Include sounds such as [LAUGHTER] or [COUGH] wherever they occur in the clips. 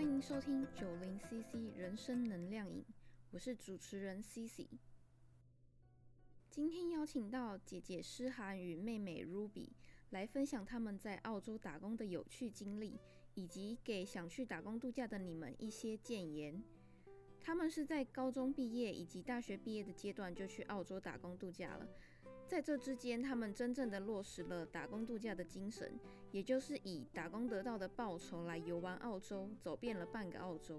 欢迎收听九零 CC 人生能量影，我是主持人 CC。今天邀请到姐姐诗涵与妹妹 Ruby 来分享他们在澳洲打工的有趣经历，以及给想去打工度假的你们一些建言。他们是在高中毕业以及大学毕业的阶段就去澳洲打工度假了。在这之间，他们真正的落实了打工度假的精神，也就是以打工得到的报酬来游玩澳洲，走遍了半个澳洲。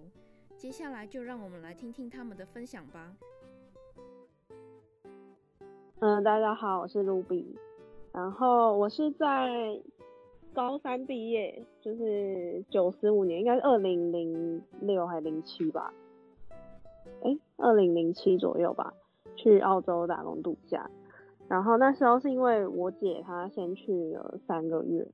接下来就让我们来听听他们的分享吧。嗯，大家好，我是 Ruby，然后我是在高三毕业，就是九十五年，应该是二零零六还是零七吧？哎，二零零七左右吧，去澳洲打工度假。然后那时候是因为我姐她先去了三个月，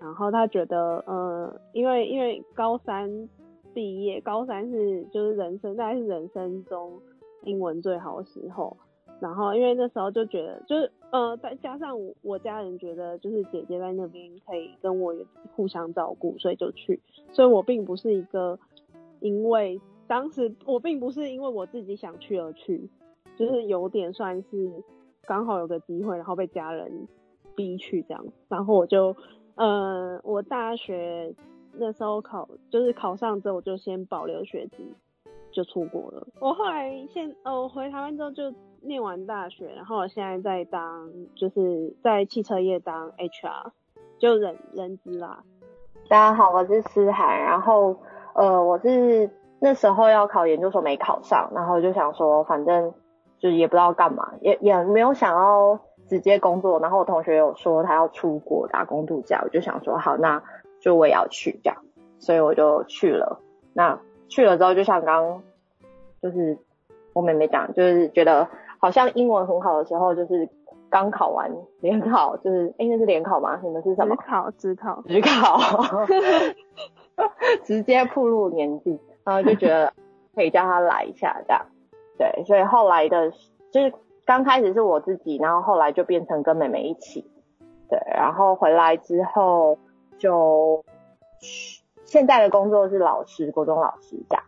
然后她觉得，呃，因为因为高三毕业，高三是就是人生大概是人生中英文最好的时候，然后因为那时候就觉得，就是呃再加上我家人觉得，就是姐姐在那边可以跟我互相照顾，所以就去，所以我并不是一个因为当时我并不是因为我自己想去而去，就是有点算是。刚好有个机会，然后被家人逼去这样，然后我就，呃，我大学那时候考就是考上之后，我就先保留学籍，就出国了。我后来现，呃，我回台湾之后就念完大学，然后我现在在当就是在汽车业当 HR，就人人资啦。大家好，我是思涵，然后呃，我是那时候要考研究所没考上，然后就想说反正。就也不知道干嘛，也也没有想要直接工作。然后我同学有说他要出国打工度假，我就想说好，那就我也要去这样，所以我就去了。那去了之后，就像刚就是我妹妹讲，就是觉得好像英文很好的时候，就是刚考完联考，就是哎那是联考吗？你们是什么？职考，职考，职考，[LAUGHS] 直接步入年纪，然后就觉得可以叫他来一下这样。对，所以后来的，就是刚开始是我自己，然后后来就变成跟妹妹一起，对，然后回来之后就现在的工作是老师，国中老师这样。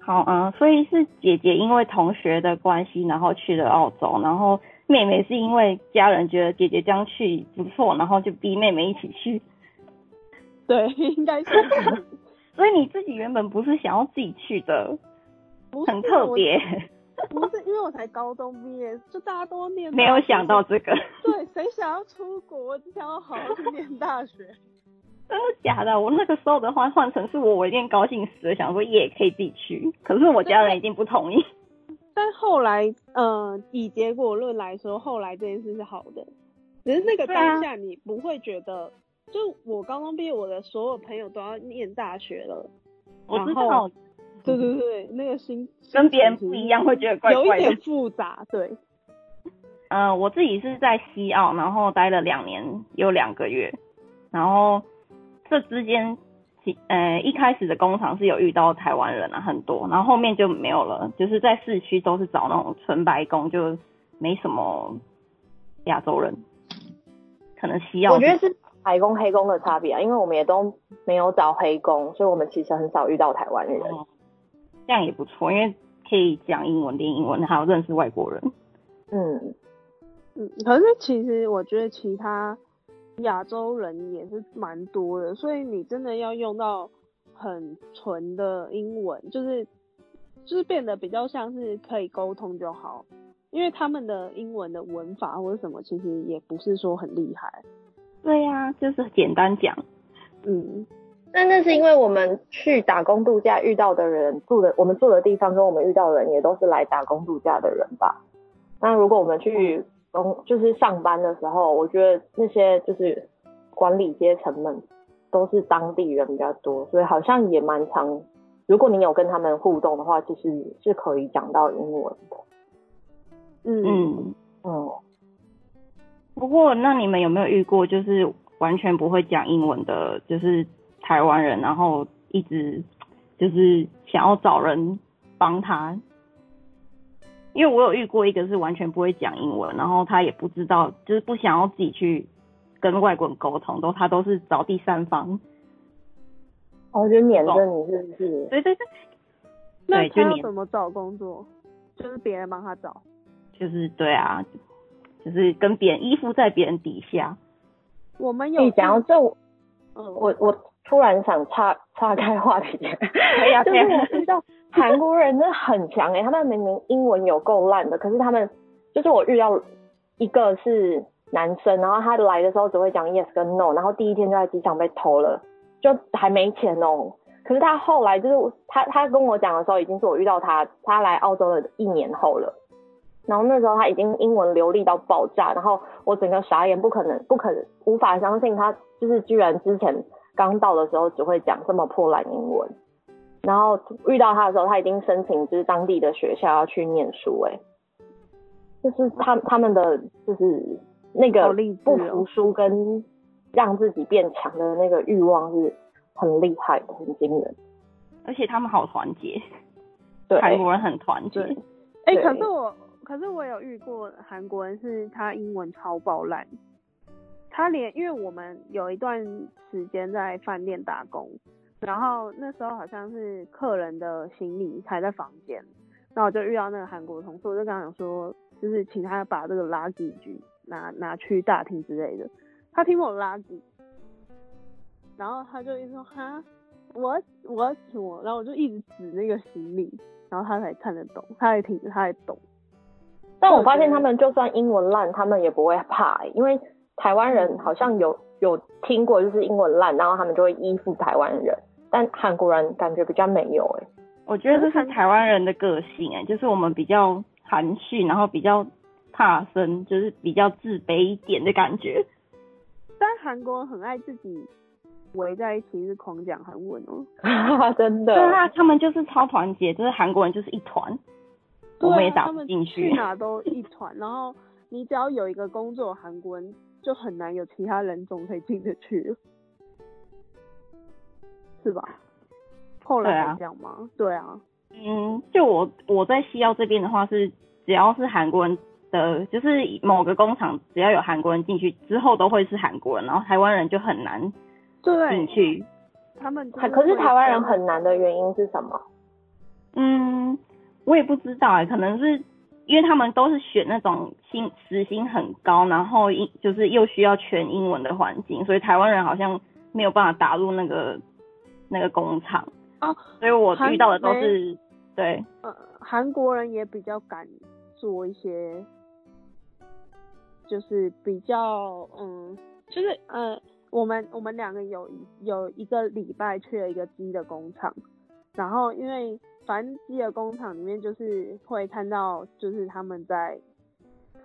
好，嗯，所以是姐姐因为同学的关系，然后去了澳洲，然后妹妹是因为家人觉得姐姐这样去不错，然后就逼妹妹一起去。[LAUGHS] 对，应该是。[LAUGHS] 所以你自己原本不是想要自己去的。很特别，[LAUGHS] 不是因为我才高中毕业，就大家都念，没有想到这个。[LAUGHS] 对，谁想要出国？只想要好好去念大学。[LAUGHS] 真的假的？我那个时候的话，换成是我，我一定高兴死了，想说也可以自己去。可是我家人一定不同意。但后来，嗯，以结果论来说，后来这件事是好的。只是那个当下，你不会觉得，就我高中毕业，我的所有朋友都要念大学了，我知道。对 [LAUGHS] 对对，那个心跟别人不一样，会觉得怪怪的，有一点复杂。对，嗯，[LAUGHS] 我自己是在西澳，然后待了两年有两个月，然后这之间，呃，一开始的工厂是有遇到台湾人啊，很多，然后后面就没有了，就是在市区都是找那种纯白工，就没什么亚洲人。可能西澳，我觉得是白工黑工的差别啊，因为我们也都没有找黑工，所以我们其实很少遇到台湾人。这样也不错，因为可以讲英文、练英文，还有认识外国人。嗯嗯，可是其实我觉得其他亚洲人也是蛮多的，所以你真的要用到很纯的英文，就是就是变得比较像是可以沟通就好，因为他们的英文的文法或者什么，其实也不是说很厉害。对呀，就是简单讲。嗯。那那是因为我们去打工度假遇到的人住的，我们住的地方跟我们遇到的人也都是来打工度假的人吧。那如果我们去工就是上班的时候，我觉得那些就是管理阶层们都是当地人比较多，所以好像也蛮常。如果你有跟他们互动的话，其实是可以讲到英文的。嗯嗯。不过那你们有没有遇过就是完全不会讲英文的，就是？台湾人，然后一直就是想要找人帮他，因为我有遇过一个是完全不会讲英文，然后他也不知道，就是不想要自己去跟外国人沟通，都他都是找第三方。哦，就黏着你是不是？对对对，那他要怎么找工作？就是别人帮他找。就是对啊，就是跟别人依附在别人底下。我们有哎，讲到这，我嗯，我我突然想岔岔开话题，可以啊，[LAUGHS] 就是我知道韩国人真的很强哎、[LAUGHS] 他们明明英文有够烂的，可是他们就是我遇到一个是男生，然后他来的时候只会讲 yes 跟 no，然后第一天就在机场被偷了，就还没钱哦。可是他后来就是他他跟我讲的时候，已经是我遇到他，他来澳洲的一年后了。然后那时候他已经英文流利到爆炸，然后我整个傻眼，不可能，不可能，无法相信他就是居然之前刚到的时候只会讲这么破烂英文，然后遇到他的时候，他已经申请就是当地的学校要去念书、欸，就是他他们的就是那个不服输跟让自己变强的那个欲望是很厉害的，很惊人。而且他们好团结，对，韩国人很团结。对哎、对可是我，可是我有遇过韩国人，是他英文超爆烂，他连因为我们有一段时间在饭店打工，然后那时候好像是客人的行李还在房间，然后我就遇到那个韩国同事，我就跟他讲说，就是请他把这个垃圾局拿拿去大厅之类的，他听我垃圾，然后他就一直说哈，我我什么，然后我就一直指那个行李。然后他才看得懂，他也听，他也懂。但我发现他们就算英文烂，他们也不会怕、欸，因为台湾人嗯好像有有听过，就是英文烂，然后他们就会依附台湾人，但韩国人感觉比较没有、欸，我觉得这是台湾人的个性哎、就是我们比较含蓄，然后比较怕生，就是比较自卑一点的感觉。但韩国人很爱自己围在一起，是狂讲韩文哦。[LAUGHS] 真的。对啊，他们就是超团结，就是韩国人就是一团，我们也打不对啊他们进去去。哪都一团。然后你只要有一个工作，韩国人就很难有其他人种可以进得去，是吧？后来这样吗？对啊，嗯，就我我在西澳这边的话是，只要是韩国人的，就是某个工厂只要有韩国人进去之后都会是韩国人，然后台湾人就很难对，进去。他们可是台湾人很难的原因是什么？嗯，我也不知道哎、可能是因为他们都是选那种薪时薪很高，然后英就是又需要全英文的环境，所以台湾人好像没有办法打入那个那个工厂。哦，所以我遇到的都是对，呃，韩国人也比较敢做一些，就是比较嗯，就是呃，我们我们两个有一有一个礼拜去了一个鸡的工厂，然后因为反正鸡的工厂里面就是会看到就是他们在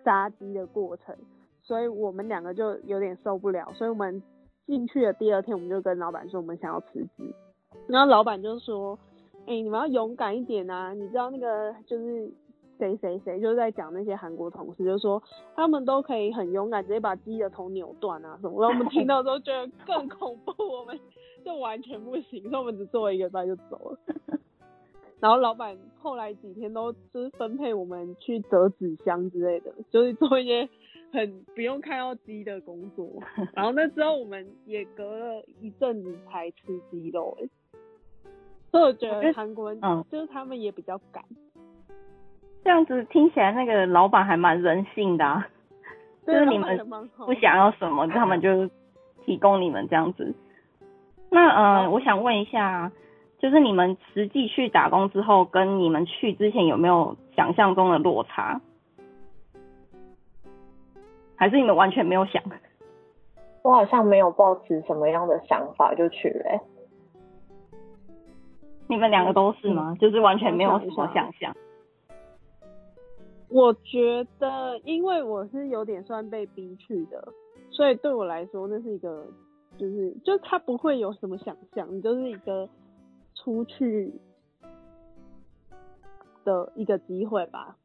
杀鸡的过程，所以我们两个就有点受不了，所以我们进去的第二天我们就跟老板说我们想要辞职，然后老板就说。哎、你们要勇敢一点啊！你知道那个就是谁谁谁，就是在讲那些韩国同事，就说他们都可以很勇敢，直接把鸡的头扭断啊什么。然后我们听到之后觉得更恐怖，我们就完全不行，所以我们只做了一个礼拜就走了。[LAUGHS] 然后老板后来几天都就是分配我们去折纸箱之类的，就是做一些很不用看到鸡的工作。[LAUGHS] 然后那之后我们也隔了一阵子才吃鸡肉、欸，所以我觉得得韩国人嗯就是他们也比较敢，这样子听起来那个老板还蛮人性的、啊，就是你们不想要什么，他们就提供你们这样子。那呃，我想问一下，就是你们实际去打工之后，跟你们去之前有没有想象中的落差？还是你们完全没有想？我好像没有抱持什么样的想法就去了、欸，你们两个都是吗？就是完全没有什么想象。我觉得，因为我是有点算被逼去的，所以对我来说，那是一个，就是，就他不会有什么想象，你就是一个出去的一个机会吧。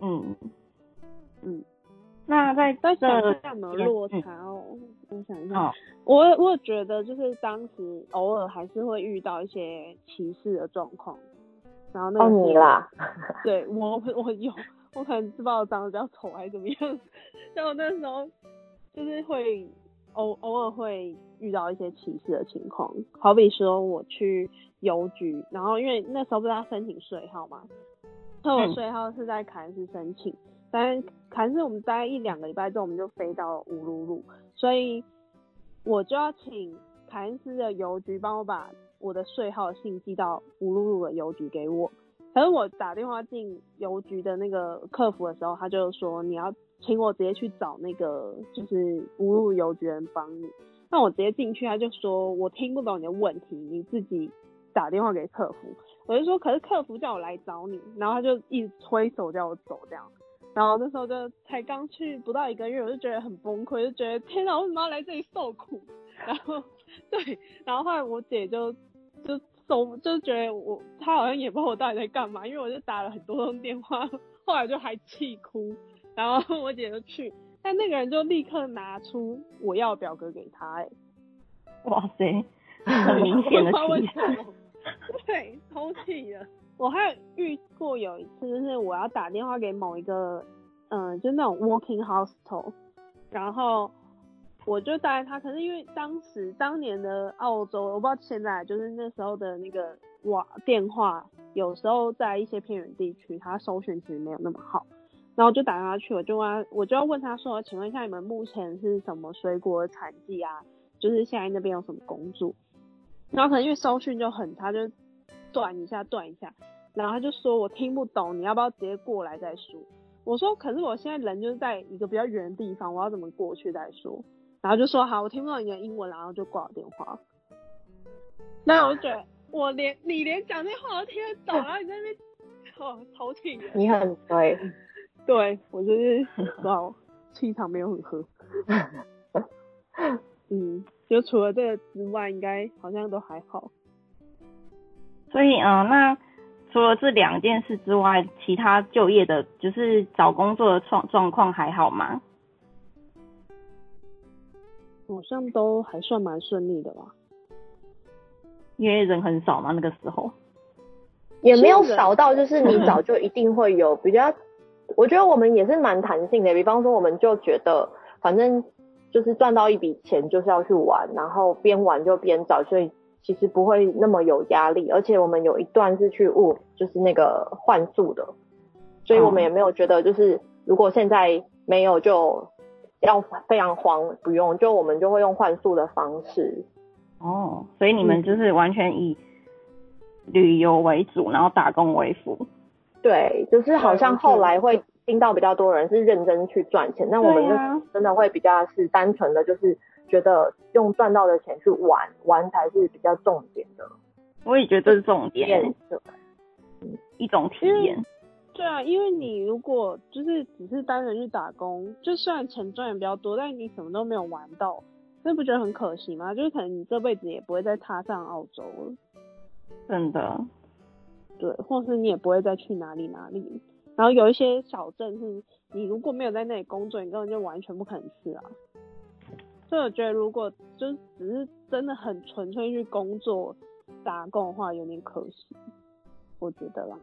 嗯嗯，那在在想一下有没有落嗯差哦？我想一下，哦，我我觉得就是当时偶尔还是会遇到一些歧视的状况，然后那个哦你啦，[LAUGHS] 对我我有，我可能知道我长得比较丑还是怎么样，[LAUGHS] 像我那时候就是会偶偶尔会遇到一些歧视的情况，好比说我去邮局，然后因为那时候不是要申请税号嘛，那我税号是在凯恩斯申请，但凯恩斯我们待一两个礼拜之后我们就飞到乌鲁鲁，所以我就要请凯恩斯的邮局帮我把我的税号信寄到乌鲁鲁的邮局给我。可是我打电话进邮局的那个客服的时候，他就说你要请我直接去找那个就是乌鲁邮局人帮你。那我直接进去，他就说我听不懂你的问题，你自己打电话给客服。我就说可是客服叫我来找你，然后他就一直挥手叫我走这样。然后那时候就才刚去不到一个月，我就觉得很崩溃，就觉得天哪，为什么要来这里受苦？[LAUGHS] 然后对，然后后来我姐就就。手就觉得我他好像也不知道我到底在干嘛，因为我就打了很多通电话，[LAUGHS] 后来就还气哭，然后我姐就去，但那个人就立刻拿出我要表格给他，哎，哇塞，[LAUGHS] 很明显的气，对，偷气了。我还有遇过有一次，就是我要打电话给某一个，嗯，就那种 working hostel，然后。我就带他，可是因为当时当年的澳洲，我不知道现在就是那时候的那个网电话，有时候在一些偏远地区，他搜寻其实没有那么好。然后就打电话去，我就问他，我就要问他说，请问一下你们目前是什么水果的产季啊？就是现在那边有什么工作？然后可能因为搜讯就很差，就断一下断一下，然后他就说我听不懂，你要不要直接过来再说？我说可是我现在人就是在一个比较远的地方，我要怎么过去再说？然后就说好，我听不懂你的英文，然后就挂了电话。那我就觉得我连你连讲那话都听得懂，然后你在那边哦，头挺。你很 [LAUGHS] 对，对我就是哇，气场没有很合。[LAUGHS] 嗯，就除了这个之外，应该好像都还好。所以嗯，那除了这两件事之外，其他就业的，就是找工作的状状况还好吗？好像都还算蛮顺利的吧，因为人很少嘛，那个时候也没有少到就是你早就一定会有比较。我觉得我们也是蛮弹性的，比方说我们就觉得反正就是赚到一笔钱就是要去玩，然后边玩就边找，所以其实不会那么有压力。而且我们有一段是去物，就是那个换宿的，所以我们也没有觉得就是如果现在没有就。要非常慌，不用，就我们就会用换宿的方式。哦，所以你们就是完全以旅游为主，然后打工为辅。对，就是好像后来会听到比较多人是认真去赚钱，那我们就真的会比较是单纯的，就是觉得用赚到的钱去玩，玩才是比较重点的。我也觉得这是重点，一种体验。对啊，因为你如果就是只是单纯去打工，就虽然钱赚的比较多，但你什么都没有玩到，那不觉得很可惜吗？就是可能你这辈子也不会再踏上澳洲了。真的。对，或是你也不会再去哪里哪里。然后有一些小镇是，你如果没有在那里工作，你根本就完全不可能去啊。所以我觉得，如果就是只是真的很纯粹去工作打工的话，有点可惜。我觉得啦。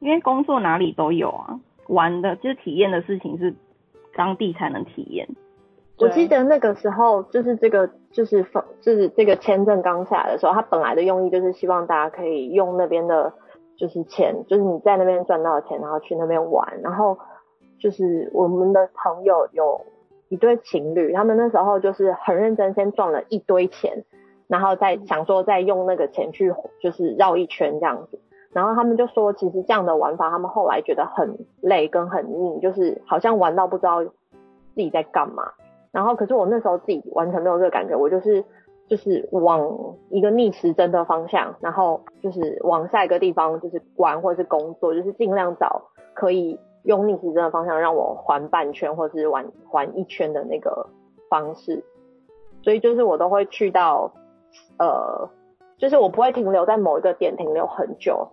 因为工作哪里都有啊，玩的就是体验的事情是当地才能体验。我记得那个时候就是这个就是放就是这个签证刚下来的时候，他本来的用意就是希望大家可以用那边的，就是钱，就是你在那边赚到的钱，然后去那边玩。然后就是我们的朋友有一对情侣，他们那时候就是很认真，先赚了一堆钱，然后再想说再用那个钱去就是绕一圈这样子。然后他们就说，其实这样的玩法，他们后来觉得很累跟很腻，就是好像玩到不知道自己在干嘛。然后可是我那时候自己完全没有这个感觉，我就是就是往一个逆时针的方向，然后就是往下一个地方就是玩或者是工作，就是尽量找可以用逆时针的方向让我环半圈或者是玩环一圈的那个方式。所以就是我都会去到，呃，就是我不会停留在某一个点停留很久。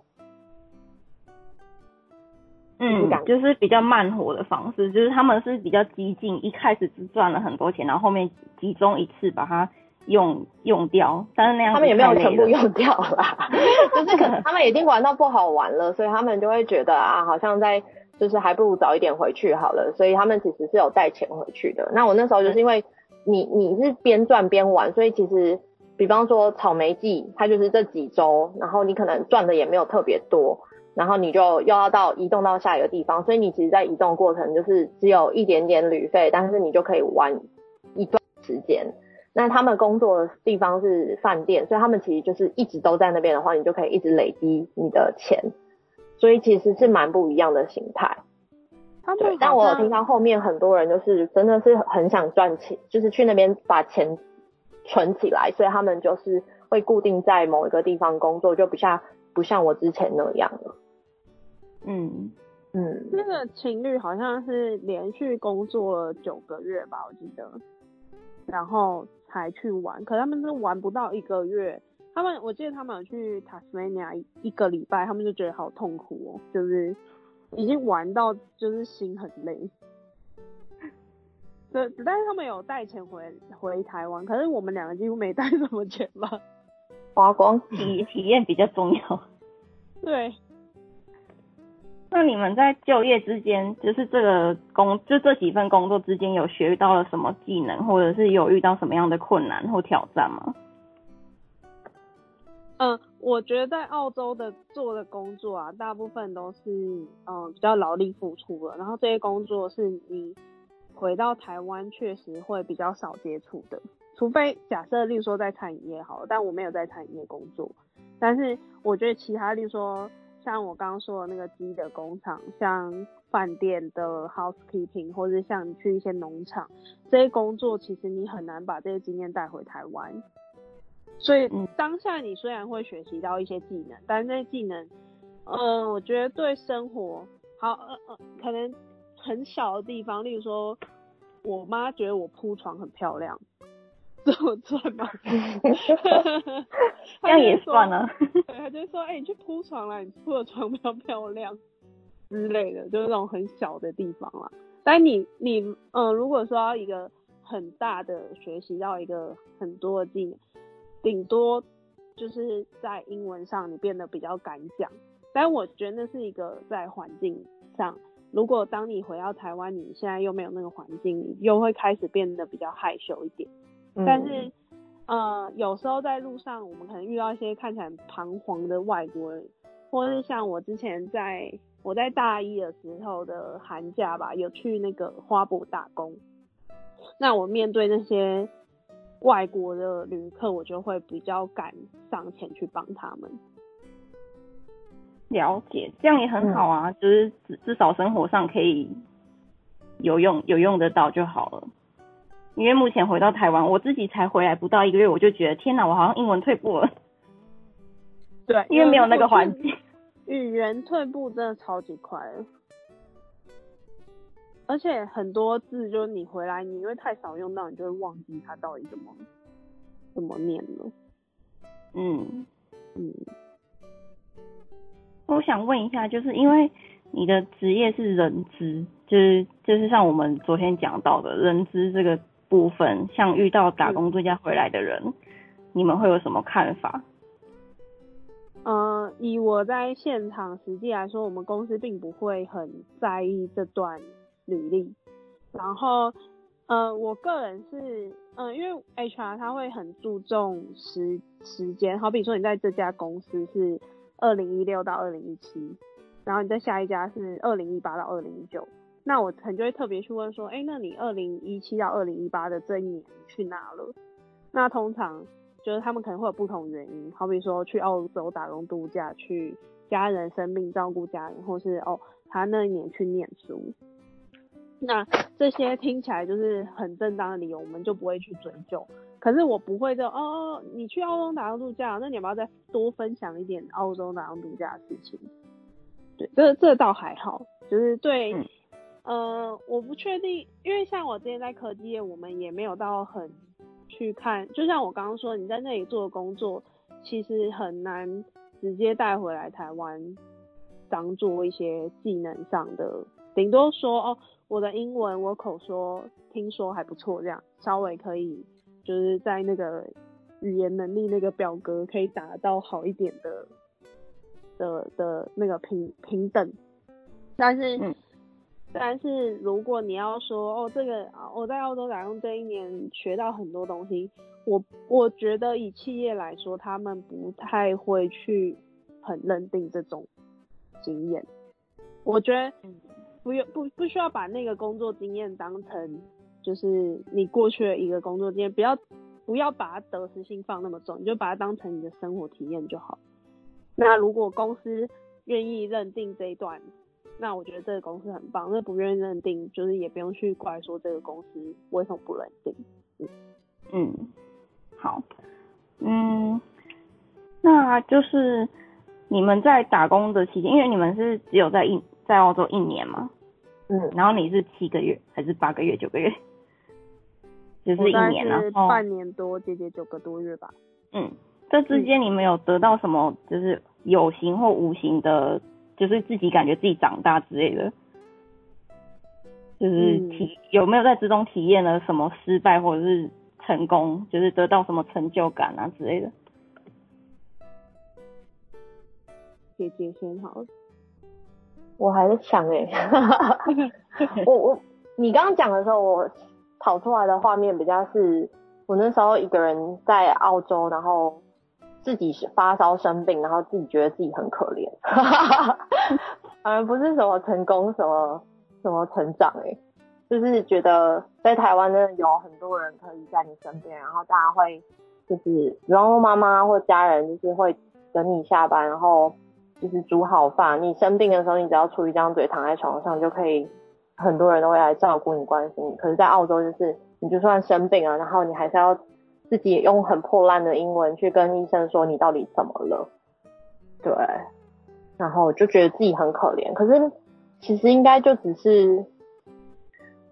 嗯，就是比较慢活的方式，就是他们是比较激进，一开始只赚了很多钱，然后后面集中一次把它用用掉，但是那样他们也没有全部用掉啦，[LAUGHS] 就是可能他们已经玩到不好玩了，所以他们就会觉得啊，好像在就是还不如早一点回去好了，所以他们其实是有带钱回去的。那我那时候就是因为你你是边赚边玩，所以其实比方说草莓季，它就是这几周，然后你可能赚的也没有特别多，然后你就又要到移动到下一个地方，所以你其实，在移动过程就是只有一点点旅费，但是你就可以玩一段时间。那他们工作的地方是饭店，所以他们其实就是一直都在那边的话，你就可以一直累积你的钱，所以其实是蛮不一样的形态。对，但我有听到后面很多人就是真的是很想赚钱，就是去那边把钱存起来，所以他们就是会固定在某一个地方工作，就不像不像我之前那样了。嗯嗯，那个情侣好像是连续工作了九个月吧，我记得，然后。才去玩，可他们是玩不到一个月。他们我记得他们有去塔斯马尼亚一个礼拜，他们就觉得好痛苦哦，就是已经玩到就是心很累。对，但是他们有带钱回回台湾，可是我们两个几乎没带什么钱吧，花光体体验比较重要。对。那你们在就业之间，就是这个工，就这几份工作之间，有学到了什么技能，或者是有遇到什么样的困难或挑战吗？嗯，我觉得在澳洲的做的工作啊，大部分都是嗯比较劳力付出的，然后这些工作是你回到台湾确实会比较少接触的，除非假设例如说在餐饮业好，但我没有在餐饮业工作，但是我觉得其他例如说。像我刚刚说的那个鸡的工厂，像饭店的 housekeeping，或者像你去一些农场，这些工作其实你很难把这些经验带回台湾。所以当下你虽然会学习到一些技能，但是这些技能，嗯，我觉得对生活好，呃呃，可能很小的地方，例如说，我妈觉得我铺床很漂亮。[LAUGHS] 这么赚吗？[LAUGHS] [LAUGHS] 这样也算了。对，他就说：“哎，你去铺床啦，你铺的床比较漂亮之类的，就是那种很小的地方啦。但你你嗯，如果说要一个很大的学习到一个很多的技能，顶多就是在英文上你变得比较敢讲。但我觉得那是一个在环境上，如果当你回到台湾，你现在又没有那个环境，你又会开始变得比较害羞一点。”但是，呃，有时候在路上，我们可能遇到一些看起来彷徨的外国人，或者是像我之前在我在大一的时候的寒假吧，有去那个花博打工。那我面对那些外国的旅客，我就会比较敢上前去帮他们。了解，这样也很好啊，就是至至少生活上可以有用，有用得到就好了。因为目前回到台湾，我自己才回来不到一个月，我就觉得天哪，我好像英文退步了。对，[LAUGHS] 因为没有那个环境，语言退步真的超级快。而且很多字就是你回来，你因为太少用到，你就会忘记它到底怎么怎么念了。嗯嗯。我想问一下，就是因为你的职业是人资，就是就是像我们昨天讲到的人资这个。部分像遇到打工度假回来的人，你们会有什么看法？呃，以我在现场实际来说，我们公司并不会很在意这段履历。然后，呃，我个人是，嗯，因为 HR 他会很注重时时间，好比说你在这家公司是二零一六到二零一七，然后你在下一家是二零一八到二零一九。那我可能就会特别去问说，哎，那你二零一七到二零一八的这一年去哪了？那通常就是他们可能会有不同原因，好比说去澳洲打工度假，去家人生病照顾家人，或是哦他那一年去念书。那这些听起来就是很正当的理由，我们就不会去追究。可是我不会就哦，你去澳洲打工度假，那你要不要再多分享一点澳洲打工度假的事情？对，这这倒还好，就是对。呃，我不确定，因为像我之前在科技业，我们也没有到很去看。就像我刚刚说，你在那里做的工作，其实很难直接带回来台湾当做一些技能上的。顶多说哦，我的英文我口说听说还不错，这样稍微可以就是在那个语言能力那个表格可以达到好一点的的的那个平平等，但是。但是如果你要说哦，这个我在澳洲打工这一年学到很多东西，我我觉得以企业来说，他们不太会去很认定这种经验。我觉得不用不不需要把那个工作经验当成就是你过去的一个工作经验，不要不要把它得失心放那么重，你就把它当成你的生活体验就好。那如果公司愿意认定这一段。那我觉得这个公司很棒，那不愿意认定，就是也不用去怪说这个公司为什么不认定。嗯嗯，好，嗯，那就是你们在打工的期间，因为你们是只有在一在澳洲一年嘛，嗯，然后你是七个月还是八个月九个月？就是一年，然后半年多，接近九个多月吧。嗯，这之间你们有得到什么，就是有形或无形的？就是自己感觉自己长大之类的，就是体有没有在之中体验了什么失败或者是成功，就是得到什么成就感啊之类的。姐姐先好，我还在想 [LAUGHS] 哎，我我你刚刚讲的时候，我跑出来的画面比较是我那时候一个人在澳洲，然后。自己是发烧生病，然后自己觉得自己很可怜，[LAUGHS] 反而不是什么成功，什么什么成长哎，就是觉得在台湾真的有很多人可以在你身边，然后大家会就是然后妈妈或家人就是会等你下班，然后就是煮好饭。你生病的时候，你只要出一张嘴躺在床上就可以，很多人都会来照顾你、关心你。可是，在澳洲就是你就算生病了，然后你还是要。自己也用很破烂的英文去跟医生说你到底怎么了，对，然后就觉得自己很可怜。可是其实应该就只是，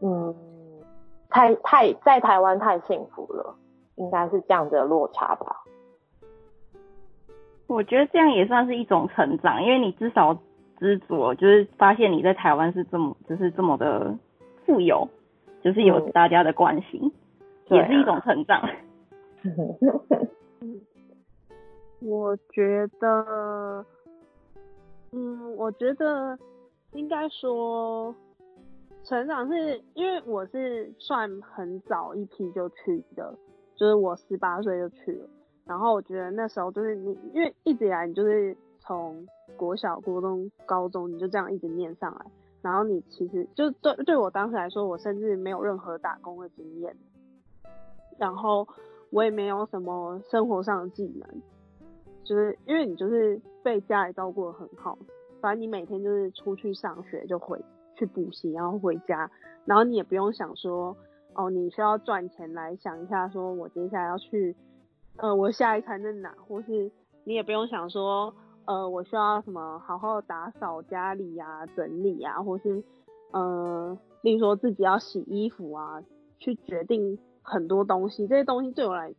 嗯，太太在台湾太幸福了，应该是这样的落差吧。我觉得这样也算是一种成长，因为你至少知足，就是发现你在台湾是这么就是这么的富有，就是有大家的关心，也是一种成长。[LAUGHS] 我觉得，嗯，我觉得应该说，成长是因为我是算很早一批就去的，就是我十八岁就去了。然后我觉得那时候就是你，因为一直以来你就是从国小、国中、高中，你就这样一直念上来。然后你其实就对对我当时来说，我甚至没有任何打工的经验。然后。我也没有什么生活上的技能，就是因为你就是被家里照顾的很好，反正你每天就是出去上学就回去补习，然后回家，然后你也不用想说，哦，你需要赚钱来想一下，说我接下来要去，呃，我下一餐在哪，或是你也不用想说，呃，我需要什么好好打扫家里呀、整理啊，或是，呃，例如说自己要洗衣服啊，去决定。很多东西，这些东西对我来，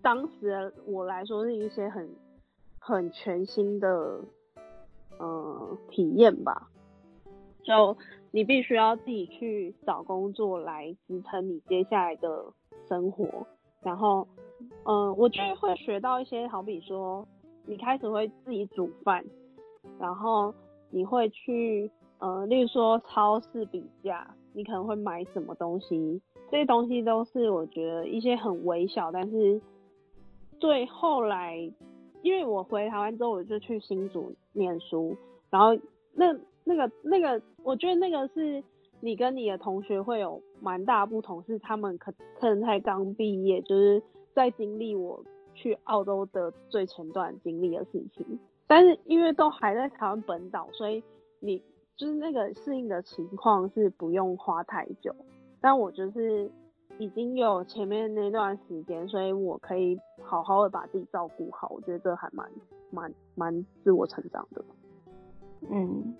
当时我来说是一些很很全新的，呃，体验吧。就你必须要自己去找工作来支撑你接下来的生活，然后，嗯，我就会学到一些，好比说，你开始会自己煮饭，然后你会去，呃，例如说超市比价，你可能会买什么东西。这些东西都是我觉得一些很微小，但是对后来，因为我回台湾之后，我就去新竹念书，然后那那个那个，我觉得那个是你跟你的同学会有蛮大不同，是他们可可能才刚毕业，就是在经历我去澳洲的最前段经历的事情，但是因为都还在台湾本岛，所以你就是那个适应的情况是不用花太久。但我就是已经有前面那段时间，所以我可以好好的把自己照顾好。我觉得这还蛮蛮蛮自我成长的。嗯，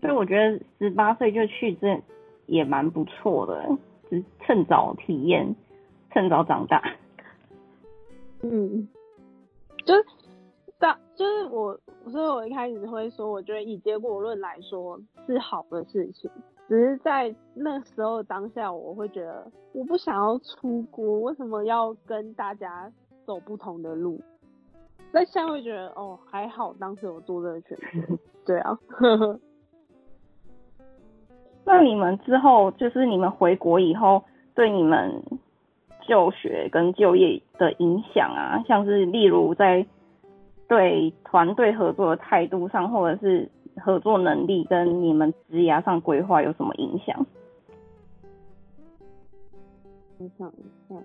所以我觉得十八岁就去这也蛮不错的，就趁早体验，趁早长大。嗯，就是大就是我，所以我一开始会说，我觉得以结果论来说是好的事情。只是在那时候当下，我会觉得我不想要出国，为什么要跟大家走不同的路？在现在会觉得哦，还好当时我做这个选择。[LAUGHS] 对啊，[LAUGHS] 那你们之后就是你们回国以后，对你们就学跟就业的影响啊，像是例如在对团队合作的态度上，或者是合作能力跟你们职涯上规划有什么影响？我想一下，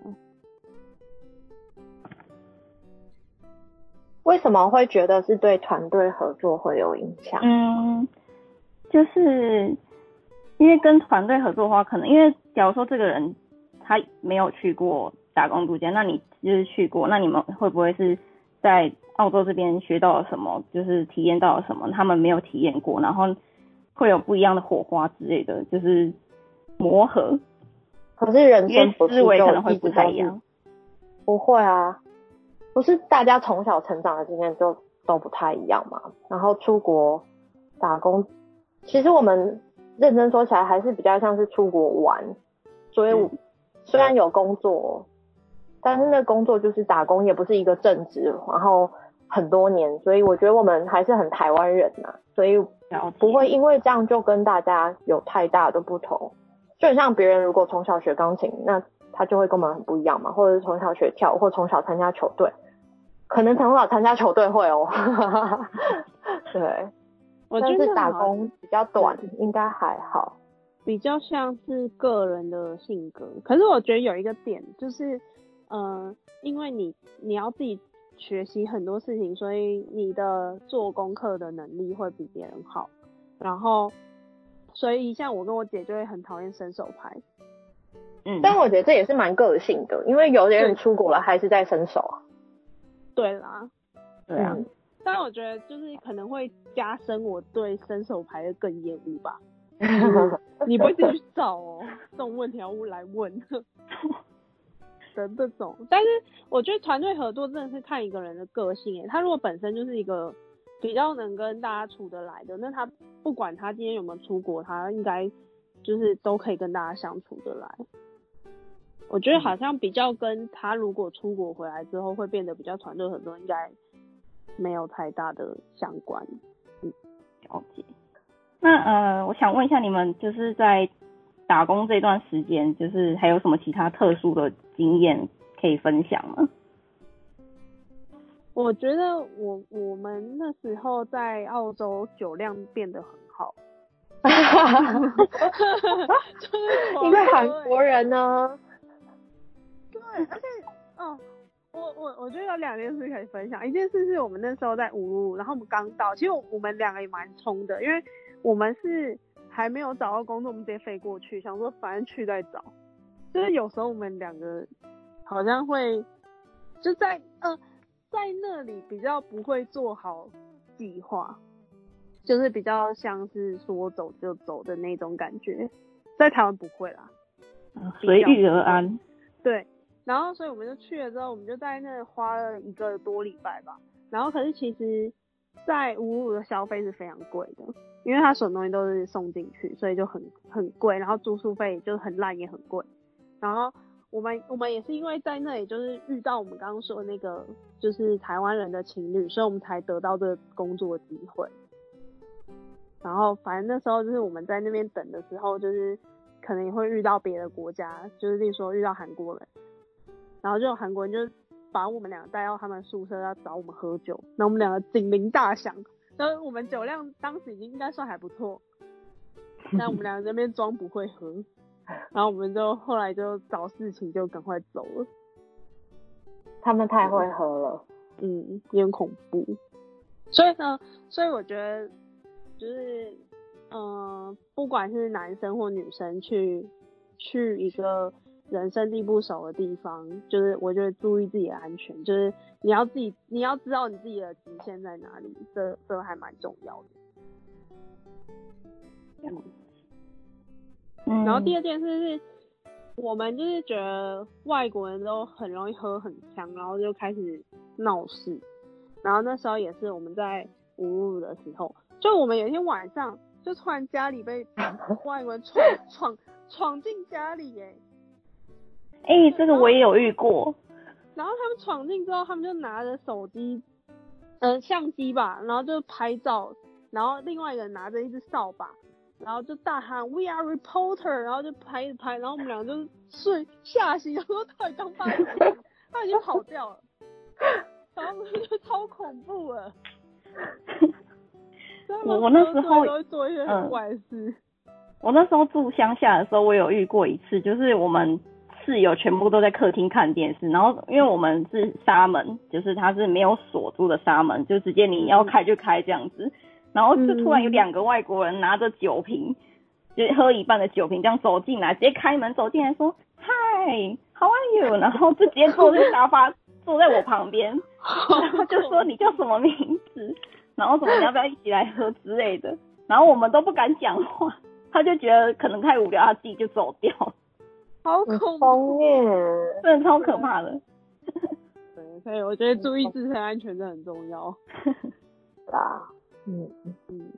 为什么会觉得是对团队合作会有影响？嗯，就是因为跟团队合作的话，可能因为假如说这个人他没有去过打工度假，那你就是去过，那你们会不会是在澳洲这边学到了什么，就是体验到了什么，他们没有体验过，然后会有不一样的火花之类的，就是磨合。可是人生不是思维就可能会不太一样。不会啊，不是大家从小成长的经验就都不太一样嘛。然后出国打工，其实我们认真说起来还是比较像是出国玩，所以虽然有工作，但是那工作就是打工，也不是一个正职，然后很多年，所以我觉得我们还是很台湾人呐、所以不会因为这样就跟大家有太大的不同。就很像别人如果从小学钢琴，那他就会跟我们很不一样嘛，或者是从小学跳舞，或从小参加球队，可能从小参加球队会哦。[LAUGHS] 对，我觉但是打得好像工比较短，应该还好。比较像是个人的性格。可是我觉得有一个点就是，呃，因为你你要自己学习很多事情，所以你的做功课的能力会比别人好。然后，所以像我跟我姐就会很讨厌伸手牌。嗯，但我觉得这也是蛮个性的，因为有的人出国了还是在伸手啊。对啦，对啊，嗯但我觉得就是可能会加深我对伸手牌的更厌恶吧。[LAUGHS] 你不会自己去找哦，这种问题要来问 [LAUGHS] [LAUGHS] 的这种。但是我觉得团队合作真的是看一个人的个性诶，他如果本身就是一个比较能跟大家处得来的，那他不管他今天有没有出国，他应该就是都可以跟大家相处得来。我觉得好像比较跟他如果出国回来之后会变得比较团队合作，应该没有太大的相关。嗯了解。那呃，我想问一下，你们就是在打工这段时间，就是还有什么其他特殊的经验可以分享吗？我觉得我我们那时候在澳洲酒量变得很好，[LAUGHS] 就是狂因为韩国人呢，对，而且哦，我我我觉得有两件事可以分享。一件事是我们那时候在五路，然后我们刚到，其实我我们两个也蛮冲的，因为我们是还没有找到工作，我们直接飞过去，想说反正去再找。就是有时候我们两个好像会就在呃在那里比较不会做好计划，就是比较像是说走就走的那种感觉，在台湾不会啦。呃随遇而安。对，然后所以我们就去了之后，我们就在那花了一个多礼拜吧。然后可是其实，在五五的消费是非常贵的，因为他所有东西都是送进去，所以就很很贵。然后住宿费就很烂也很贵。然后我们我们也是因为在那里就是遇到我们刚刚说的那个就是台湾人的情侣，所以我们才得到这个工作机会。然后反正那时候就是我们在那边等的时候，就是可能也会遇到别的国家，就是例如说遇到韩国人，然后就韩国人就把我们两个带到他们宿舍要找我们喝酒，然后我们两个警铃大响，然后我们酒量当时已经应该算还不错，[LAUGHS] 但我们两个在那边装不会喝，然后我们就后来就找事情就赶快走了，他们太会喝了。嗯，有点恐怖。所以呢，所以我觉得就是，嗯、不管是男生或女生去去一个人生地不熟的地方，就是我觉得注意自己的安全，就是你要自己你要知道你自己的极限在哪里，这这还蛮重要的。嗯，然后第二件事是，我们就是觉得外国人都很容易喝很强，然后就开始闹事。然后那时候也是我们在五路的时候，就我们有一天晚上，就突然家里被外国人闯闯闯进家里耶，哎、这个我也有遇过。然后他们闯进之后，他们就拿着手机，嗯、相机吧，然后就拍照，然后另外一个人拿着一只扫把，然后就大喊 We are reporter，然后就拍一拍，然后我们俩就睡吓醒，然后到底刚发生什？他已经跑掉了，[LAUGHS] 然后我们就超恐怖了。[LAUGHS] 我我那时候都会做一些很怪的事。我那时候住乡下的时候，我有遇过一次，就是我们室友全部都在客厅看电视，然后因为我们是纱门，就是它是没有锁住的纱门，就直接你要开就开这样子，然后就突然有两个外国人拿着酒瓶，就喝一半的酒瓶这样走进来，直接开门走进来说，Hi，How are you？然后就直接坐在沙发，坐在我旁边，[LAUGHS] 然后就说你叫什么名字，然后什么你要不要一起来喝之类的，然后我们都不敢讲话。他就觉得可能太无聊，他自己就走掉，好恐怖耶，真的超可怕的。[LAUGHS] 对，所以我觉得注意自身安全真的很重要。[LAUGHS] 啊，嗯嗯。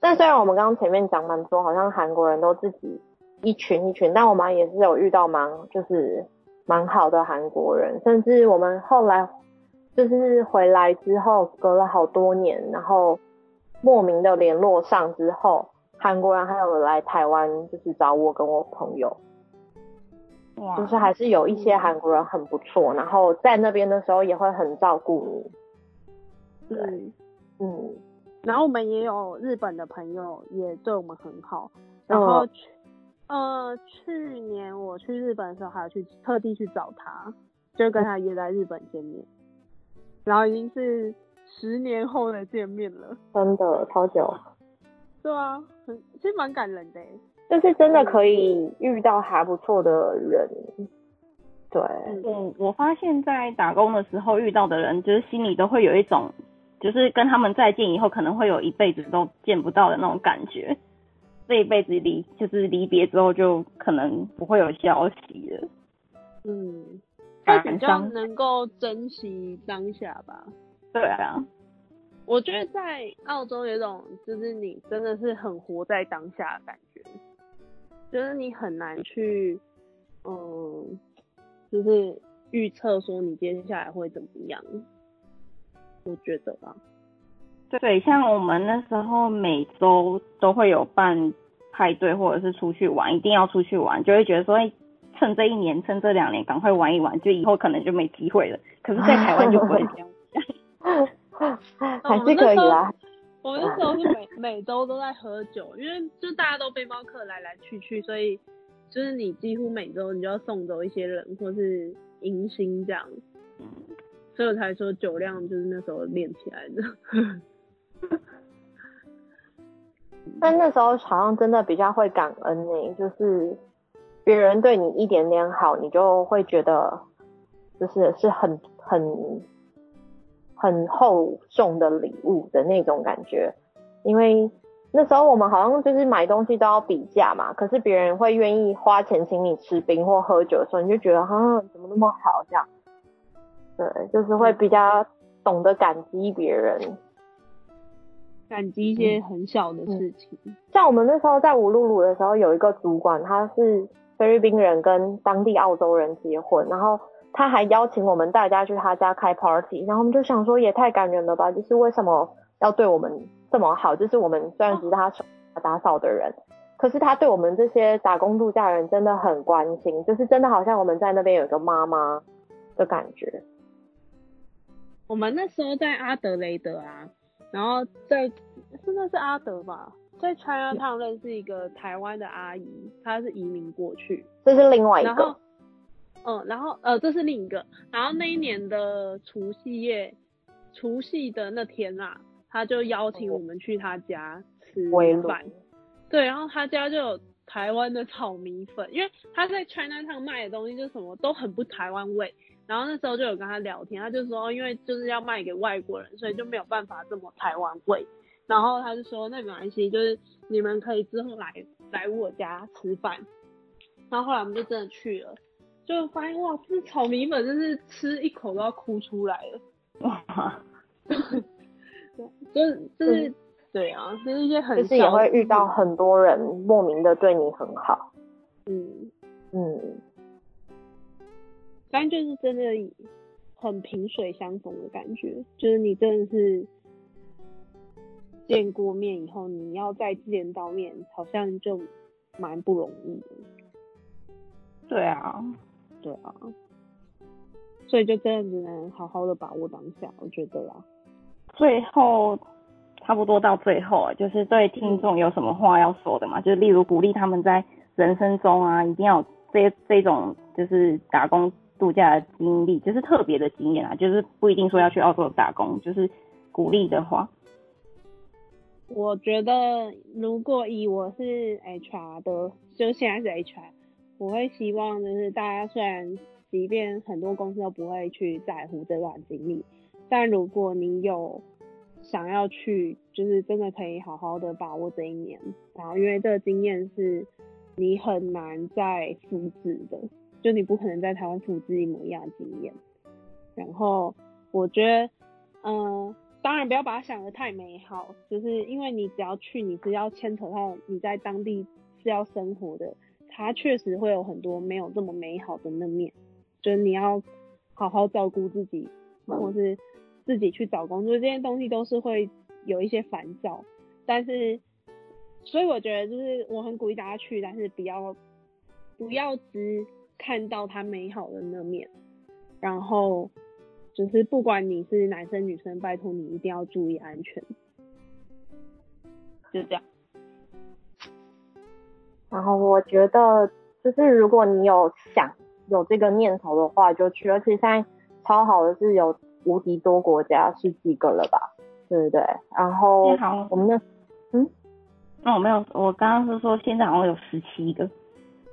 但虽然我们刚刚前面讲蛮多，好像韩国人都自己一群一群，但我们也是有遇到蛮就是蛮好的韩国人，甚至我们后来就是回来之后隔了好多年，然后莫名的联络上之后。韩国人还有来台湾，就是找我跟我朋友，哇，就是还是有一些韩国人很不错，然后在那边的时候也会很照顾你，对，嗯，然后我们也有日本的朋友也对我们很好，然后去，呃，去年我去日本的时候，还要去特地去找他，就跟他约在日本见面，然后已经是十年后的见面了，真的超久。对啊，很其实蛮感人的，就是真的可以遇到还不错的人。对，嗯，我发现在打工的时候遇到的人，就是心里都会有一种，就是跟他们再见以后，可能会有一辈子都见不到的那种感觉。这一辈子离就是离别之后，就可能不会有消息了。嗯，会比较能够珍惜当下吧。对啊。我觉得在澳洲有种，就是你真的是很活在当下的感觉，就是你很难去，嗯，就是预测说你接下来会怎么样。我觉得吧，对，像我们那时候每周都会有办派对或者是出去玩，一定要出去玩，就会觉得说，趁这一年，趁这两年，赶快玩一玩，就以后可能就没机会了。可是，在台湾就不会这样。[LAUGHS] 还是可以啦。我们那时候是每每周都在喝酒，因为就大家都背包客来来去去，所以就是你几乎每周你就要送走一些人，或是迎新这样。嗯，所以我才说酒量就是那时候练起来的。[LAUGHS] 但那时候好像真的比较会感恩呢，就是别人对你一点点好，你就会觉得就是是很很。很厚重的礼物的那种感觉，因为那时候我们好像就是买东西都要比价嘛，可是别人会愿意花钱请你吃冰或喝酒的时候，你就觉得啊，怎么那么好这样？对，就是会比较懂得感激别人，感激一些很小的事情。像我们那时候在五路鲁的时候，有一个主管，他是菲律宾人跟当地澳洲人结婚，然后。他还邀请我们大家去他家开 party，然后我们就想说也太感人了吧，就是为什么要对我们这么好？就是我们虽然只是他打扫的人，可是他对我们这些打工度假人真的很关心，就是真的好像我们在那边有一个妈妈的感觉。我们那时候在阿德雷德啊，然后在是那是阿德吧，在 China Town 认识一个台湾的阿姨，她是移民过去，这是另外一个。嗯，然后呃，这是另一个。然后那一年的除夕夜，除夕的那天啊，他就邀请我们去他家吃饭。[LAUGHS] 对，然后他家就有台湾的炒米粉，因为他在 China Town 卖的东西就什么都很不台湾味。然后那时候就有跟他聊天，他就说，因为就是要卖给外国人，所以就没有办法这么台湾味。然后他就说，那没关系，就是你们可以之后来来我家吃饭。然后后来我们就真的去了。就发现哇，这炒米粉真是吃一口都要哭出来了。哇！[LAUGHS] 就是就是对啊，就是一些很就是也会遇到很多人莫名的对你很好，嗯。嗯，反正就是真的很萍水相逢的感觉，就是你真的是见过面以后，你要再见到面，好像就蛮不容易的。对啊，对啊，所以就真的只能好好的把握当下，我觉得啦。最后差不多到最后啊，就是对听众有什么话要说的嘛？就是例如鼓励他们在人生中啊，一定要有这这种就是打工度假的经历，就是特别的经验啊，就是不一定说要去澳洲打工，就是鼓励的话，我觉得如果以我是 HR 的，就现在是 HR，我会希望就是大家虽然即便很多公司都不会去在乎这段经历，但如果你有想要去，就是真的可以好好的把握这一年，然后因为这个经验是你很难再复制的，就你不可能在台湾复制一模一样的经验。然后我觉得，嗯、当然不要把它想得太美好，就是因为你只要去，你是要牵扯到你在当地是要生活的，他确实会有很多没有这么美好的那面，就是你要好好照顾自己，或是自己去找工作，这些东西都是会有一些烦躁，但是，所以我觉得就是我很鼓励大家去，但是不要不要只看到他美好的那面，然后就是不管你是男生女生，拜托你一定要注意安全，就这样。然后我觉得，就是如果你有想有这个念头的话，就去。而且现在超好的是有无敌多国家，是几个了吧，对不对？然后好像我们那哦没有，我刚刚是说现在好像有十七个，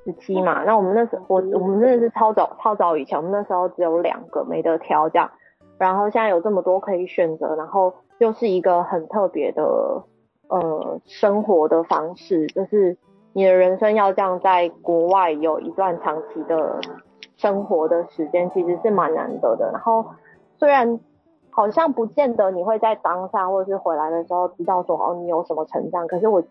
十七嘛，那我们那时候我我们真的是超早超早以前，我们那时候只有两个没得挑这样，然后现在有这么多可以选择，然后又是一个很特别的呃生活的方式，就是你的人生要这样在国外有一段长期的生活的时间，其实是蛮难得的。然后虽然好像不见得你会在当下或者是回来的时候知道说哦你有什么成长，可是我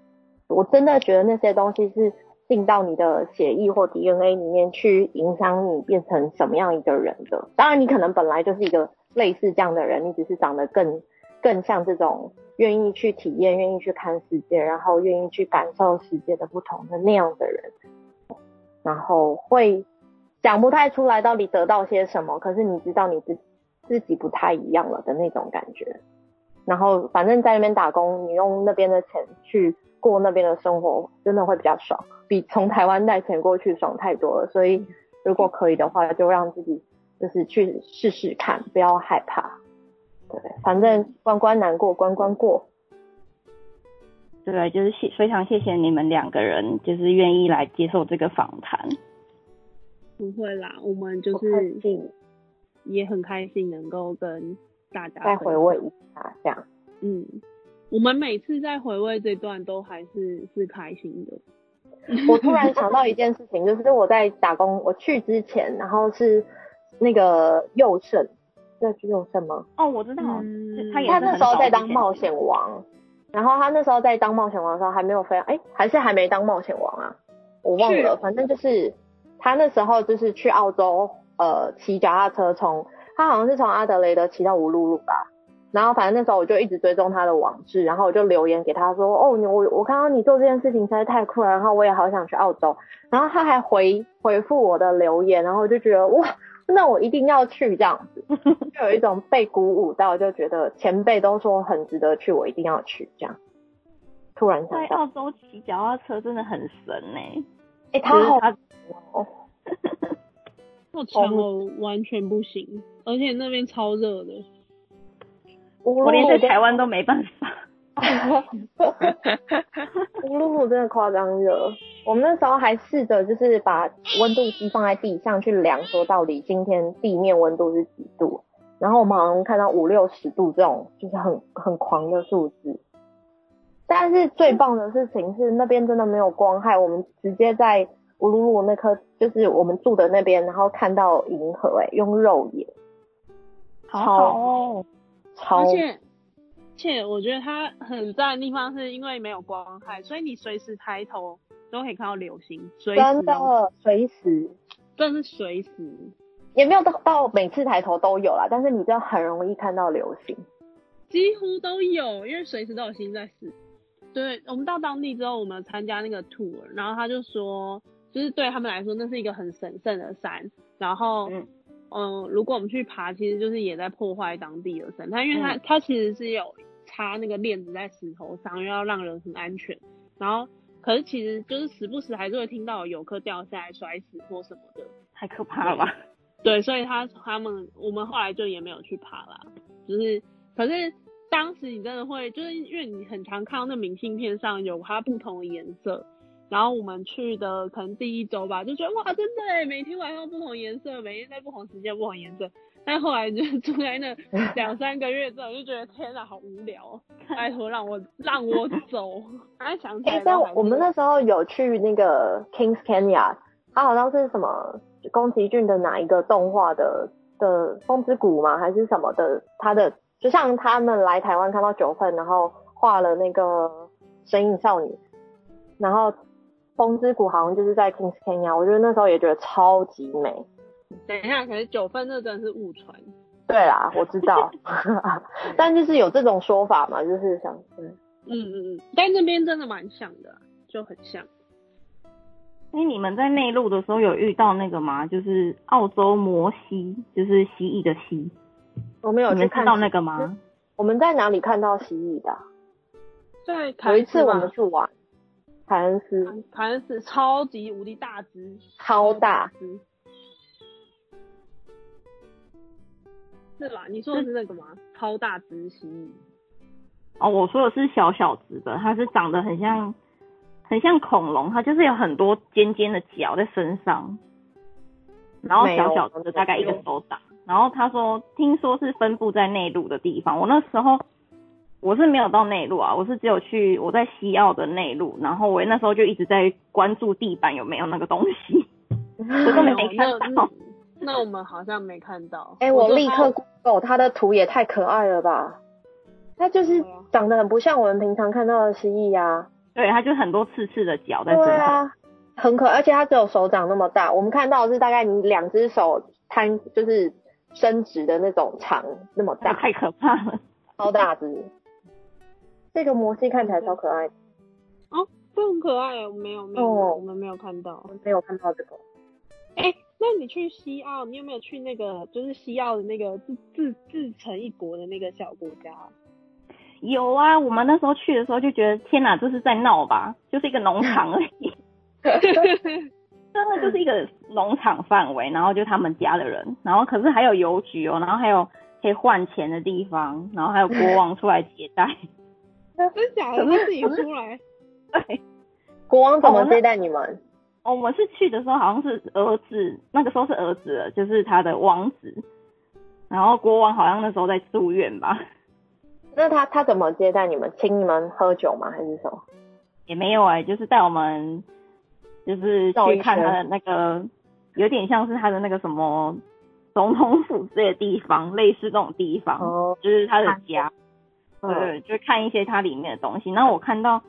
我真的觉得那些东西是进到你的血液或 DNA 里面去影响你变成什么样一个人的。当然你可能本来就是一个类似这样的人，你只是长得更更像这种愿意去体验、愿意去看世界，然后愿意去感受世界的不同的那样的人，然后会讲不太出来到底得到些什么，可是你知道你自自己不太一样了的那种感觉。然后反正在那边打工，你用那边的钱去过那边的生活，真的会比较爽，比从台湾带钱过去爽太多了。所以如果可以的话，就让自己就是去试试看，不要害怕。对，反正关关难过关关过。对，就是谢非常谢谢你们两个人，就是愿意来接受这个访谈。不会啦，我们就是也很开心能够跟大家再回味一下，这样。嗯，我们每次在回味这段都还是是开心的。我突然想到一件事情，就是我在打工，我去之前，然后是那个佑胜，那是佑胜吗？哦，我知道，嗯他也他那时候在当冒险王，然后他那时候在当冒险王的时候还没有飞，哎，还是还没当冒险王啊？我忘了，反正就是他那时候就是去澳洲，呃，骑脚踏车从他好像是从阿德雷德骑到乌鲁鲁吧。然后反正那时候我就一直追踪他的网志，然后我就留言给他说，哦，你我我看到你做这件事情实在太酷了，然后我也好想去澳洲。然后他还回回复我的留言，然后我就觉得哇，那我一定要去这样子，就有一种被鼓舞到，就觉得前辈都说很值得去，我一定要去这样。突然想到，在澳洲骑脚踏车真的很神呢、哎、就他好他哦，[LAUGHS] 好强哦，完全不行，而且那边超热的。我连在台湾都没办法。乌鲁鲁真的夸张热，我们那时候还试着就是把温度计放在地上去量，说到底今天地面温度是几度，然后我们好像看到五六十度这种就是很很狂的数字。但是最棒的事情是那边真的没有光害，我们直接在乌鲁鲁那颗就是我们住的那边，然后看到银河、欸，用肉眼，好好哦，超而且，而且我觉得它很赞的地方是因为没有光害，所以你随时抬头都可以看到流星，随时真哦的随时。真的是随时。也没有到到每次抬头都有啦，但是你真的很容易看到流星，几乎都有，因为随时都有星在试。对，我们到当地之后，我们参加那个 tour，然后他就说，就是对他们来说，那是一个很神圣的山。然后，嗯、呃，如果我们去爬，其实就是也在破坏当地的生态，因为它、它其实是有插那个链子在石头上，又要让人很安全。然后，可是其实就是时不时还是会听到有游客掉下来摔死或什么的，太可怕了吧？对，所以他他们我们后来就也没有去爬啦，就是可是当时你真的会，就是因为你很常看到那明信片上有它不同的颜色，然后我们去的可能第一周吧，就觉得哇，真的哎，每天晚上不同颜色，每天在不同时间不同颜色。但后来就住在那 [LAUGHS] 两三个月之后，就觉得天哪，好无聊哦！拜托让我让我走。[LAUGHS] 哎，想起来哎，但我们那时候有去那个 Kings Kenya，它好像是什么宫崎骏的哪一个动画的的风之谷吗？还是什么的？它的就像他们来台湾看到九份，然后画了那个神隐少女，然后风之谷好像就是在 Kings Canyon，我觉得那时候也觉得超级美。等一下，可是九份那真的是误传。对啦，我知道，[LAUGHS] 但就是有这种说法嘛，就是想，嗯嗯嗯，但那边真的蛮像的，就很像。哎，你们在内陆的时候有遇到那个吗？就是澳洲摩西，就是蜥蜴的蜥。我没有你们知道那个吗？我们在哪里看到蜥蜴的？在有一次我们去玩凯恩斯，凯恩斯超级无敌大只，超大只。是吧？你说的是那个吗？超大只蜥蜴。哦，我说的是小小只的，它是长得很像，很像恐龙，它就是有很多尖尖的角在身上，然后小小的大概一个手掌。然后他说，听说是分布在内陆的地方。我那时候我是没有到内陆啊，我是只有去我在西澳的内陆，然后我那时候就一直在关注地板有没有那个东西，[LAUGHS] 我都没看到。那我们好像没看到。哎、欸，我立刻 Google 它的图也太可爱了吧！它就是长得很不像我们平常看到的蜥蜴啊。对，它就很多刺刺的脚在身上。对啊，很可爱，而且它只有手掌那么大。我们看到的是大概你两只手摊，就是伸直的那种长那么大，[LAUGHS] 太可怕了，超大只。这个摩西看起来超可爱。哦，这很可爱，没有没有、哦，我们没有看到，没有看到这个。哎、欸。那你去西澳，你有没有去那个就是西澳的那个自自自成一国的那个小国家？有啊，我们那时候去的时候就觉得天哪，这是在闹吧？就是一个农场而已，[LAUGHS] [LAUGHS] 真的就是一个农场范围，然后就他们家的人，然后可是还有邮局哦，然后还有可以换钱的地方，然后还有国王出来接待。真假的？他自己出来？对，[LAUGHS] 国王怎么接待你们？哦，我们是去的时候好像是儿子，那个时候是儿子了，就是他的王子。然后国王好像那时候在住院吧。那他他怎么接待你们？请你们喝酒吗？还是什么？也没有哎、欸，就是带我们，就是去看他的那个，有点像是他的那个什么总统府之类的地方，类似这种地方，哦、就是他的家。嗯、对，就看一些它里面的东西。然后我看到。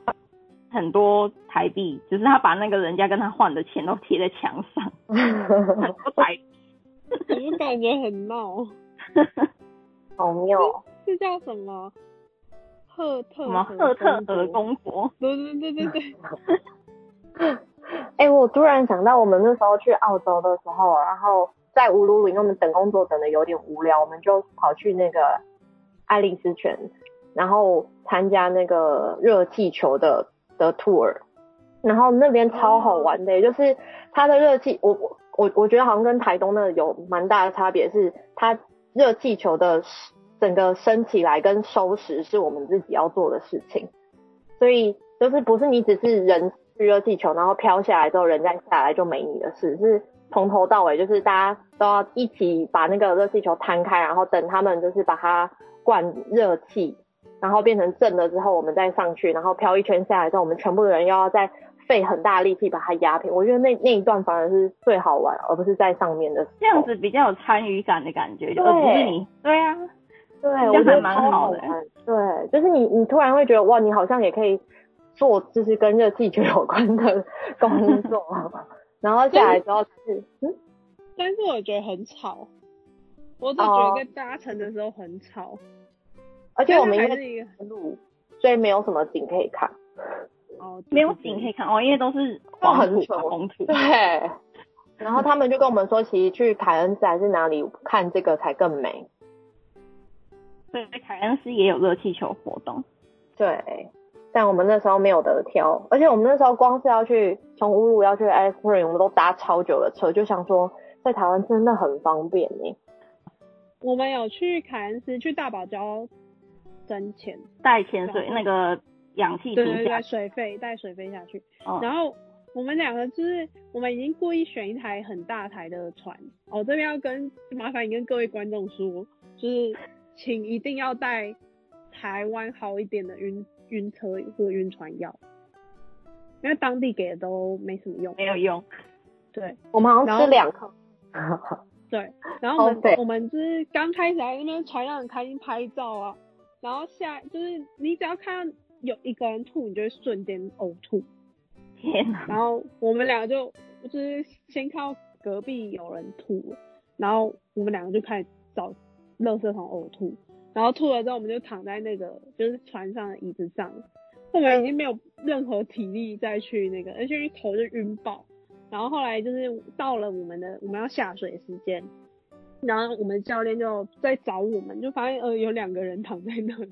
很多台币，就是他把那个人家跟他换的钱都贴在墙上，[LAUGHS] 很多台币，我就感觉很闹，[LAUGHS] 好妙。[LAUGHS] 是叫什么？赫特什么赫特尔公国？对对对对对。哎、欸，我突然想到，我们那时候去澳洲的时候，然后在乌鲁鲁，因为我们等工作等的有点无聊，我们就跑去那个爱丽丝泉，然后参加那个热气球的。的 tour，然后那边超好玩的，也就是它的热气，我我我我觉得好像跟台东那有蛮大的差别，是它热气球的整个升起来跟收拾是我们自己要做的事情，所以就是不是你只是人去热气球，然后飘下来之后人再下来就没你的事，是从头到尾就是大家都要一起把那个热气球摊开，然后等他们就是把它灌热气。然后变成正了之后，我们再上去，然后飘一圈下来之后，我们全部的人又要再费很大力气把它压平。我觉得那那一段反而是最好玩，而不是在上面的时候。这样子比较有参与感的感觉，而不是你。对啊，对，这样还蛮好的。对，就是你你突然会觉得哇，你好像也可以做就是跟热气球有关的工作，[LAUGHS] 然后下来之后是嗯，但是我觉得很吵，我只觉得在搭乘的时候很吵。而且我们因为路，所以没有什么景可以看。哦，没有景可以看哦，因为都是都黄土很土。对，[LAUGHS] 然后他们就跟我们说，其实去凯恩斯还是哪里看这个才更美。对，凯恩斯也有热气球活动。对，但我们那时候没有得挑，而且我们那时候光是要去从乌鲁要去 Ice Spring，我们都搭超久的车，就想说在台湾真的很方便呢。我们有去凯恩斯去大堡礁深潜，带潜水那个氧气对对对，瓶下，水费带水费下去，哦。然后我们两个就是我们已经故意选一台很大台的船，哦，这边要跟麻烦你跟各位观众说，就是请一定要带台湾好一点的晕晕车或晕船药，因为当地给的都没什么用。没有用。对。我们好像吃两颗，对，然后我们、我们就是刚开始在那边船上很开心拍照啊，然后下就是你只要看到有一个人吐，你就会瞬间呕吐。天哪！然后我们两个就就是先看到隔壁有人吐了，然后我们两个就开始找垃圾桶呕吐，然后吐了之后我们就躺在那个就是船上的椅子上，我们已经没有任何体力再去那个，而且一头就晕爆。然后后来就是到了我们的我们要下水时间，然后我们教练就在找我们，就发现呃有两个人躺在那里，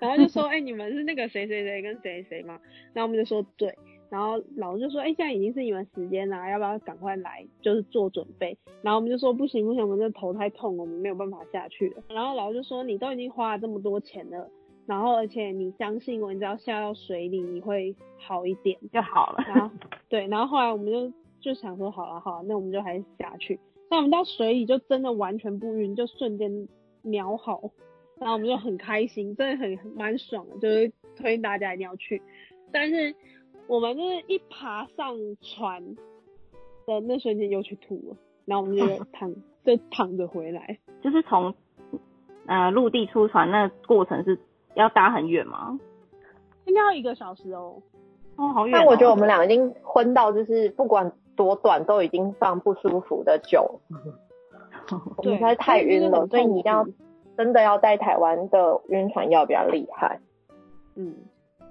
然后就说哎、你们是那个谁谁谁跟谁谁吗？然后我们就说对。然后老师就说：“哎、现在已经是你们时间啦，要不要赶快来，就是做准备？”然后我们就说：“不行不行，我们这头太痛了，我们没有办法下去了。”然后老师就说：“你都已经花了这么多钱了，然后而且你相信我，你只要下到水里你会好一点。就好了。然后对，然后后来我们就就想说，好了好，那我们就还是下去。那我们到水里就真的完全不晕，就瞬间秒好，然后我们就很开心，真的很很蛮爽的，就是推荐大家一定要去。但是我们就是一爬上船的那瞬间又去吐了，然后我们就躺 [LAUGHS] 就躺着回来。就是从呃陆地出船那过程是要搭很远吗？应该要一个小时哦。哦，好远、哦。但我觉得我们俩已经昏到，就是不管多短都已经放不舒服的酒，[LAUGHS] 我们实在太晕了，所以你一定要真的要在台湾的晕船药比较厉害。嗯，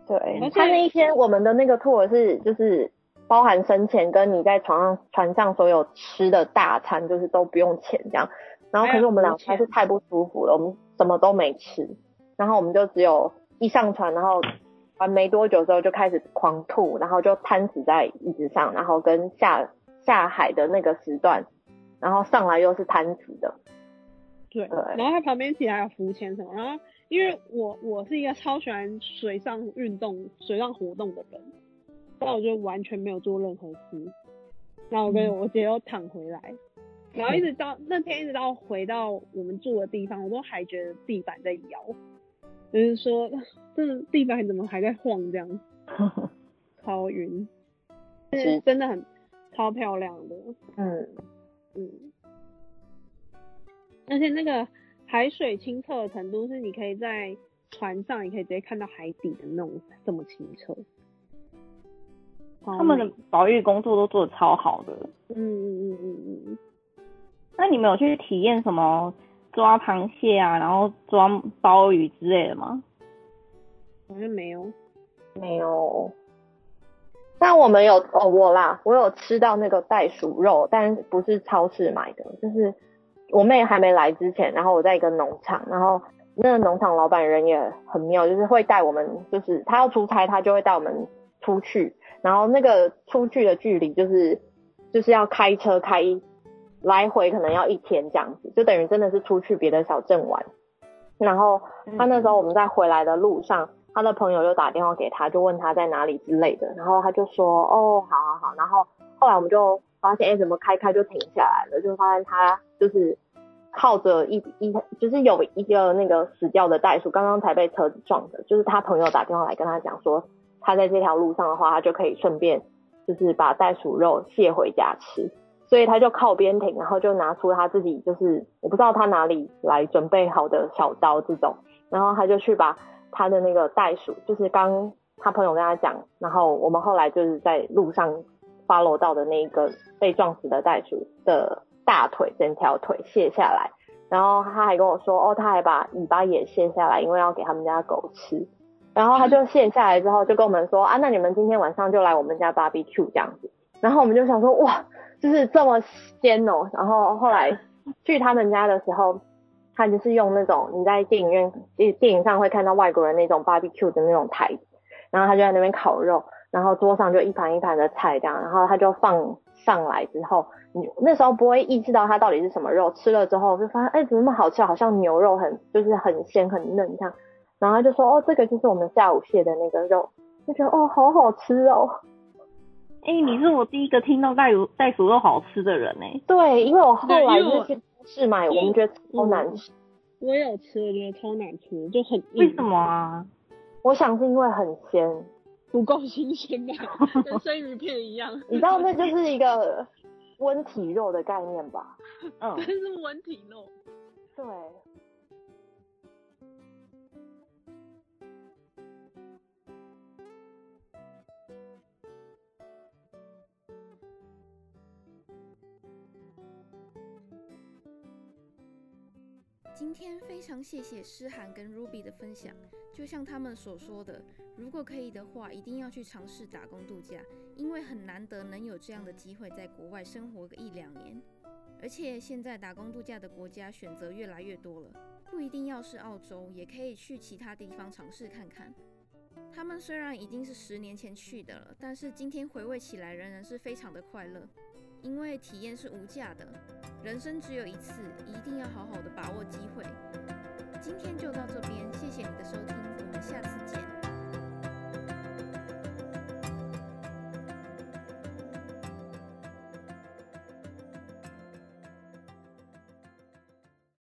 对他那一天我们的那个 tour 是就是包含生前跟你在床上船上所有吃的大餐，就是都不用钱这样。然后可是我们俩还是太不舒服了，我们什么都没吃，然后我们就只有一上船，然后玩没多久之后就开始狂吐，然后就瘫死在椅子上，然后跟下下海的那个时段，然后上来又是瘫死的。对，对然后它旁边其实还有浮潜什么，然后因为我我是一个超喜欢水上运动、水上活动的人，但我就完全没有做任何事，然后我跟我姐又躺回来，然后一直到那天一直到回到我们住的地方，我都还觉得地板在摇，就是说这地板怎么还在晃这样，[LAUGHS] 超晕，是真的很超漂亮的，嗯，嗯，而且那个海水清澈的程度是，你可以在船上，你可以直接看到海底的那种这么清澈。他们的保育工作都做的超好的。嗯嗯嗯嗯嗯，那你们有去体验什么抓螃蟹啊，然后抓鲍鱼之类的吗？好像没有。没有。但我们有哦，我啦，我有吃到那个袋鼠肉，但不是超市买的，就是我妹还没来之前，然后我在一个农场，然后那个农场老板人也很妙，就是会带我们，就是他要出差，他就会带我们出去，然后那个出去的距离就是就是要开车开来回，可能要一天这样子，就等于真的是出去别的小镇玩。然后他那时候我们在回来的路上，他的朋友就打电话给他，就问他在哪里之类的，然后他就说哦，好好好，然后后来我们就发现，哎，怎么开开就停下来了，就发现他就是靠着一一就是有一个那个死掉的袋鼠，刚刚才被车子撞的，就是他朋友打电话来跟他讲说，他在这条路上的话，他就可以顺便就是把袋鼠肉卸回家吃。所以他就靠边停，然后就拿出他自己就是我不知道他哪里来准备好的小刀这种，然后他就去把他的那个袋鼠，就是刚他朋友跟他讲，然后我们后来就是在路上 follow 到的那个被撞死的袋鼠的大腿整条腿卸下来，然后他还跟我说，哦，他还把尾巴也卸下来，因为要给他们家狗吃。然后他就卸下来之后，就跟我们说，啊，那你们今天晚上就来我们家 barbecue 这样子。然后我们就想说，哇，就是这么鲜哦。然后后来去他们家的时候，他就是用那种你在电影院、电影上会看到外国人那种 barbecue 的那种台子，然后他就在那边烤肉，然后桌上就一盘一盘的菜这样，然后他就放上来之后。你那时候不会意识到它到底是什么肉，吃了之后就发现，哎，怎么那么好吃？好像牛肉很，就是很鲜很嫩这样。然后他就说，哦，这个就是我们下午蟹的那个肉，就觉得哦，好好吃哦。哎，你是我第一个听到袋鼠袋鼠肉好吃的人哎。对，因为我后来就去试买，我们觉得超难吃。我有吃，我觉得超难吃，就很为什么啊？我想是因为很鲜，不够新鲜吧，跟生鱼片一样。你知道，那就是一个。温体肉的概念吧，[LAUGHS] 嗯，这是温体肉，对。今天非常谢谢诗涵跟 Ruby 的分享。就像他们所说的，如果可以的话，一定要去尝试打工度假，因为很难得能有这样的机会在国外生活个一两年。而且现在打工度假的国家选择越来越多了，不一定要是澳洲，也可以去其他地方尝试看看。他们虽然已经是十年前去的了，但是今天回味起来仍然是非常的快乐，因为体验是无价的。人生只有一次一定要好好的把握机会。今天就到这边谢谢你的收听我们下次见。